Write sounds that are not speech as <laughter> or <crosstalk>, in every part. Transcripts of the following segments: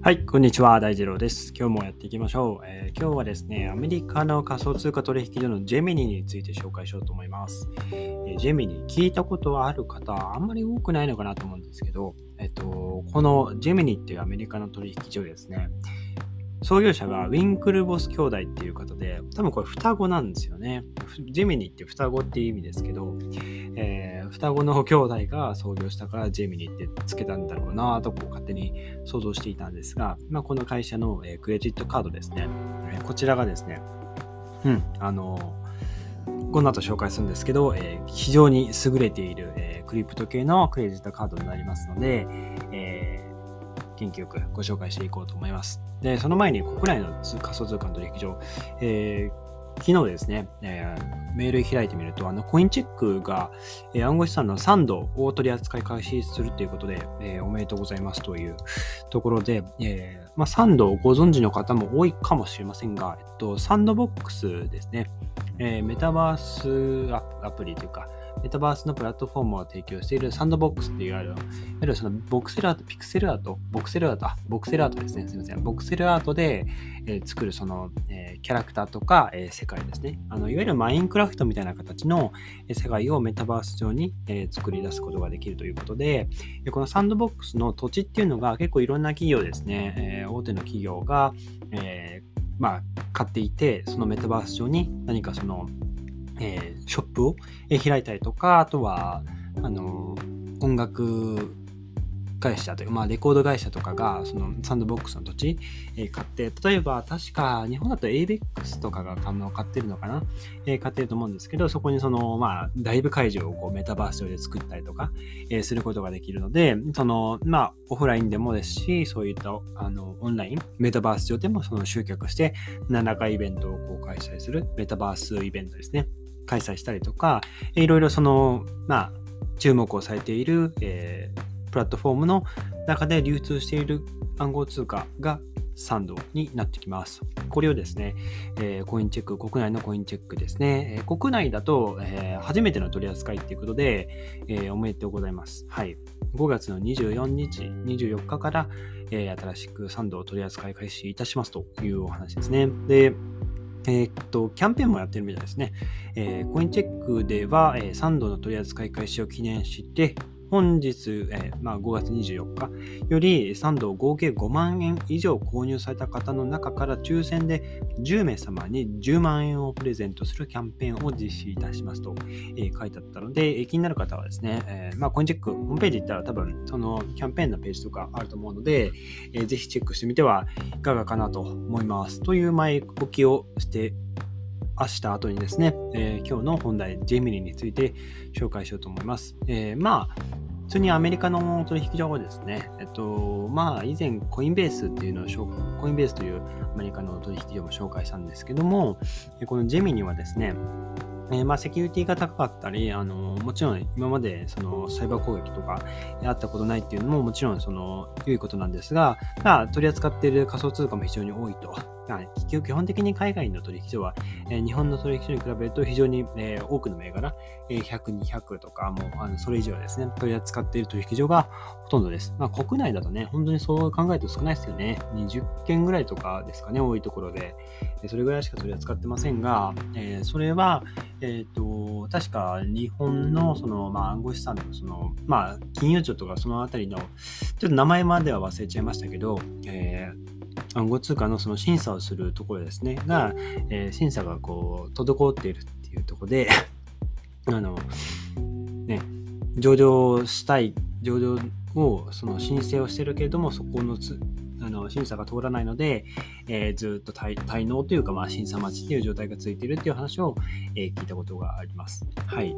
はい、こんにちは、大二郎です。今日もやっていきましょう、えー、今日はですね、アメリカの仮想通貨取引所のジェミニについて紹介しようと思います。えー、ジェミニ、聞いたことはある方、あんまり多くないのかなと思うんですけど、えっと、このジェミニっていうアメリカの取引所ですね、創業者がウィンクルボス兄弟っていう方で、多分これ双子なんですよね。ジェミニって双子っていう意味ですけど、えー、双子の兄弟が創業したからジェミニってつけたんだろうなとこう勝手に想像していたんですが、まあ、この会社の、えー、クレジットカードですね、えー、こちらがですね、うん、あのこの後紹介するんですけど、えー、非常に優れている、えー、クリプト系のクレジットカードになりますので、えー、元気よくご紹介していこうと思います。で、その前に国内の仮想通貨の取引所、えー昨日ですね、えー、メール開いてみると、あの、コインチェックが、えー、暗号資産の3度を取り扱い開始するということで、えー、おめでとうございますというところで、えー、まあ、サンドをご存知の方も多いかもしれませんが、えっと、サンドボックスですね、えー、メタバースアプリというか、メタバースのプラットフォームを提供しているサンドボックスっていうある、いわゆるそのボクセルアート、ピクセルアート、ボクセルアート、あ、ボクセルアートですね。すみません。ボクセルアートで、えー、作るその、えー、キャラクターとか、えー、世界ですね。あのいわゆるマインクラフトみたいな形の、え世界をメタバース上に、え作り出すことができるということで、このサンドボックスの土地っていうのが結構いろんな企業ですね、え大手の企業が、えまあ、買っていて、そのメタバース上に何かそのえー、ショップを開いたりとか、あとは、あの、音楽会社という、まあ、レコード会社とかが、そのサンドボックスの土地、えー、買って、例えば、確か、日本だと ABEX とかが買ってるのかな、えー、買ってると思うんですけど、そこにその、まあ、ライブ会場をこうメタバース上で作ったりとか、えー、することができるので、その、まあ、オフラインでもですし、そういった、あの、オンライン、メタバース上でもその集客して、何らかイベントをこう開催する、メタバースイベントですね。開催したりとか、いろいろその、まあ、注目をされている、えー、プラットフォームの中で流通している暗号通貨がサンドになってきます。これをですね、えー、コインチェック、国内のコインチェックですね。えー、国内だと、えー、初めての取り扱いっていうことで、えおめでとうございます。はい。5月の24日、24日から、え新しくサンドを取り扱い開始いたしますというお話ですね。で、えー、っと、キャンペーンもやってるみたいですね。えー、コインチェックでは、えー、3度の取り扱い開始を記念して、本日、えー、まあ、5月24日より3度合計5万円以上購入された方の中から抽選で10名様に10万円をプレゼントするキャンペーンを実施いたしますと、えー、書いてあったので、えー、気になる方はですね、えまあ、コインチェック、ホームページ行ったら多分そのキャンペーンのページとかあると思うので、えー、ぜひチェックしてみてはいかがかなと思います。という前置きをして明日後にですね、えー、今日の本題、ジェミニについて紹介しようと思います。えー、まあ、普通にアメリカの取引所はですね、えっと、まあ、以前、コインベースっていうのを、コインベースというアメリカの取引所も紹介したんですけども、このジェミニはですね、えー、まあ、セキュリティが高かったり、あのもちろん今までそのサイバー攻撃とかあったことないっていうのももちろんその良いことなんですが、まあ、取り扱っている仮想通貨も非常に多いと。基本的に海外の取引所は、日本の取引所に比べると非常に、多くの銘柄、え、100、200とかもあのそれ以上ですね、取り扱っている取引所がほとんどです。まあ、国内だとね、本当にそう考えると少ないですよね。20件ぐらいとかですかね、多いところで。それぐらいしか取り扱ってませんが、それは、えっ、と、確か日本のその、まあ、暗号資産のその、まあ、金融庁とかそのあたりの、ちょっと名前までは忘れちゃいましたけど、えー暗号通貨のその審査をするところですね、が、えー、審査がこう、滞っているっていうところで <laughs> あの、ね、上場したい、上場をその申請をしてるけれども、そこのつあの審査が通らないので、えー、ずっと滞納というか、まあ、審査待ちっていう状態が続いているっていう話を、えー、聞いたことがあります。はい。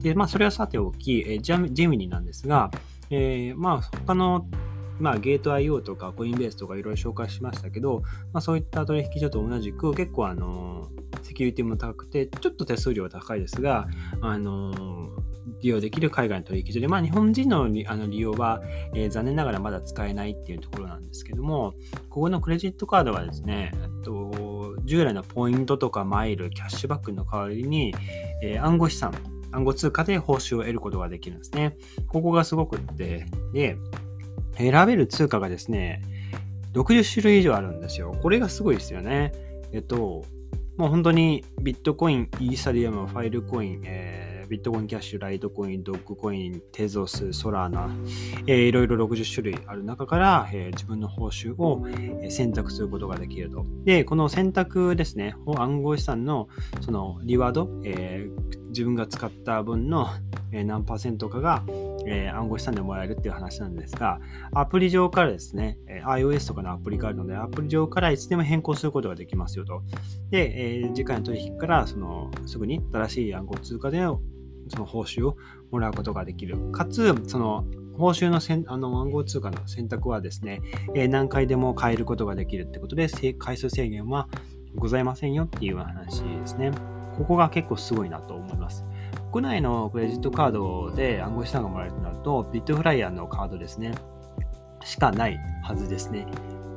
で、まあ、それはさておき、えー、ジェミニなんですが、えー、まあ、他のまあ、ゲート IO とかコインベースとかいろいろ紹介しましたけど、まあ、そういった取引所と同じく結構あのセキュリティも高くてちょっと手数料は高いですがあの利用できる海外の取引所で、まあ、日本人のあの利用は、えー、残念ながらまだ使えないっていうところなんですけどもここのクレジットカードはですねと従来のポイントとかマイルキャッシュバックの代わりに、えー、暗号資産暗号通貨で報酬を得ることができるんですね。ここがすごくって、で、選べる通貨がですね、60種類以上あるんですよ。これがすごいですよね。えっと、もう本当にビットコイン、イーサリアム、ファイルコイン、えービットコインキャッシュ、ライトコイン、ドッグコイン、テゾス、ソラーナ、えー、いろいろ60種類ある中から、えー、自分の報酬を選択することができると。で、この選択ですね、暗号資産のそのリワード、えー、自分が使った分の何パーセントかが、えー、暗号資産でもらえるっていう話なんですが、アプリ上からですね、iOS とかのアプリがあるので、アプリ上からいつでも変更することができますよと。で、えー、次回の取引からそのすぐに新しい暗号通貨でのその報酬をもらうことができる。かつ、その報酬のせんあの暗号通貨の選択はですね、えー、何回でも変えることができるってことで、回数制限はございませんよっていう話ですね。ここが結構すごいなと思います。国内のクレジットカードで暗号資産がもらえるとなると、ビットフライヤーのカードですね、しかないはずですね。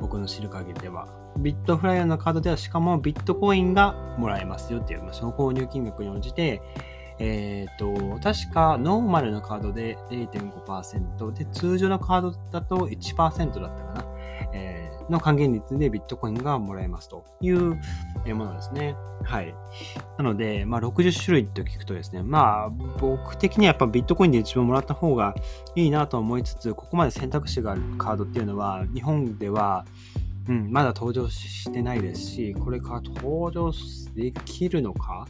僕の知る限りでは。ビットフライヤーのカードではしかもビットコインがもらえますよっていう、その購入金額に応じて、えっ、ー、と、確かノーマルのカードで0.5%で、通常のカードだと1%だったかな。えー、の還元率でビットコインがもらえますというものですね。はい。なので、まあ、60種類って聞くとですね、まあ、僕的にはやっぱビットコインで一番もらった方がいいなと思いつつ、ここまで選択肢があるカードっていうのは、日本では、うん、まだ登場してないですし、これから登場できるのか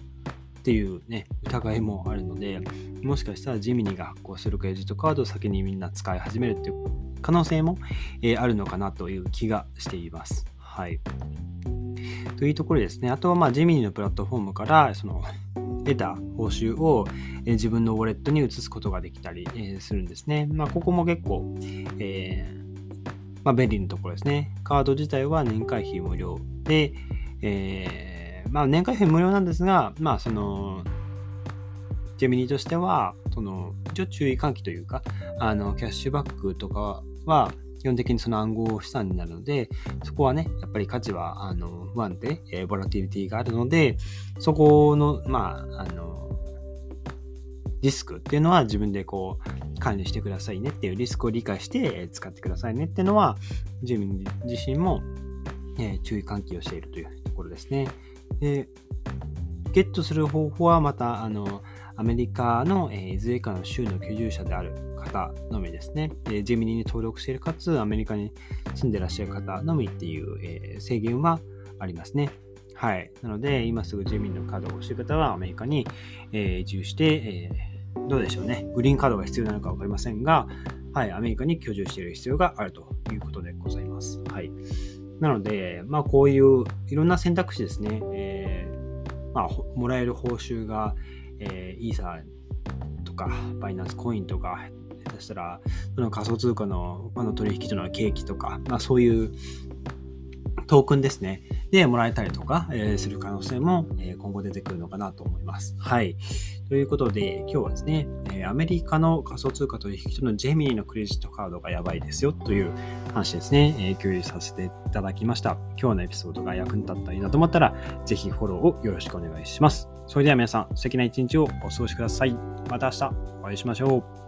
っていうね、疑いもあるので、もしかしたらジミニが発行するクレジットカードを先にみんな使い始めるっていう可能性も、えー、あるのかなという気がしています。はい。というところですね。あとは、まあ、ジミニのプラットフォームから、その、得た報酬を、自分のウォレットに移すことができたり、するんですね。まあ、ここも結構、えー、まあ、便利なところですね。カード自体は年会費無料で、えーまあ、年会費無料なんですが、まあ、その、ジェミニとしては、その、一応注意喚起というか、あの、キャッシュバックとかは、基本的にその暗号資産になるので、そこはね、やっぱり価値は、あの、不安定、え、ボラティリティがあるので、そこの、まあ、あの、リスクっていうのは自分でこう管理してくださいねっていうリスクを理解して使ってくださいねっていうのは自分自身も、注意喚起をしているというところですね。で、ゲットする方法はまた、あの、アメリカの、え、いずれかの州の居住者である方のみですね。え、ジェミニに登録しているかつ、アメリカに住んでらっしゃる方のみっていう、え、制限はありますね。はい。なので、今すぐジェミニのカードが欲しい方はアメリカに、え、移住して、え、どうでしょうね。グリーンカードが必要なのか分かりませんが、はい、アメリカに居住している必要があるということでございます。なので、まあ、こういういろんな選択肢ですね、えー、まあ、もらえる報酬が、えー、イーサーとか、バイナンスコインとか、下手したら、その仮想通貨のあの取引所のケーキとか、まあ、そういうトークンですね。で、もらえたりとか、えー、する可能性も、えー、今後出てくるのかなと思います。はい。ということで、今日はですね、え、アメリカの仮想通貨取引所のジェミニのクレジットカードがやばいですよという話ですね、え共有させていただきました。今日のエピソードが役に立ったらいいなと思ったら、ぜひフォローをよろしくお願いします。それでは皆さん、素敵な一日をお過ごしください。また明日お会いしましょう。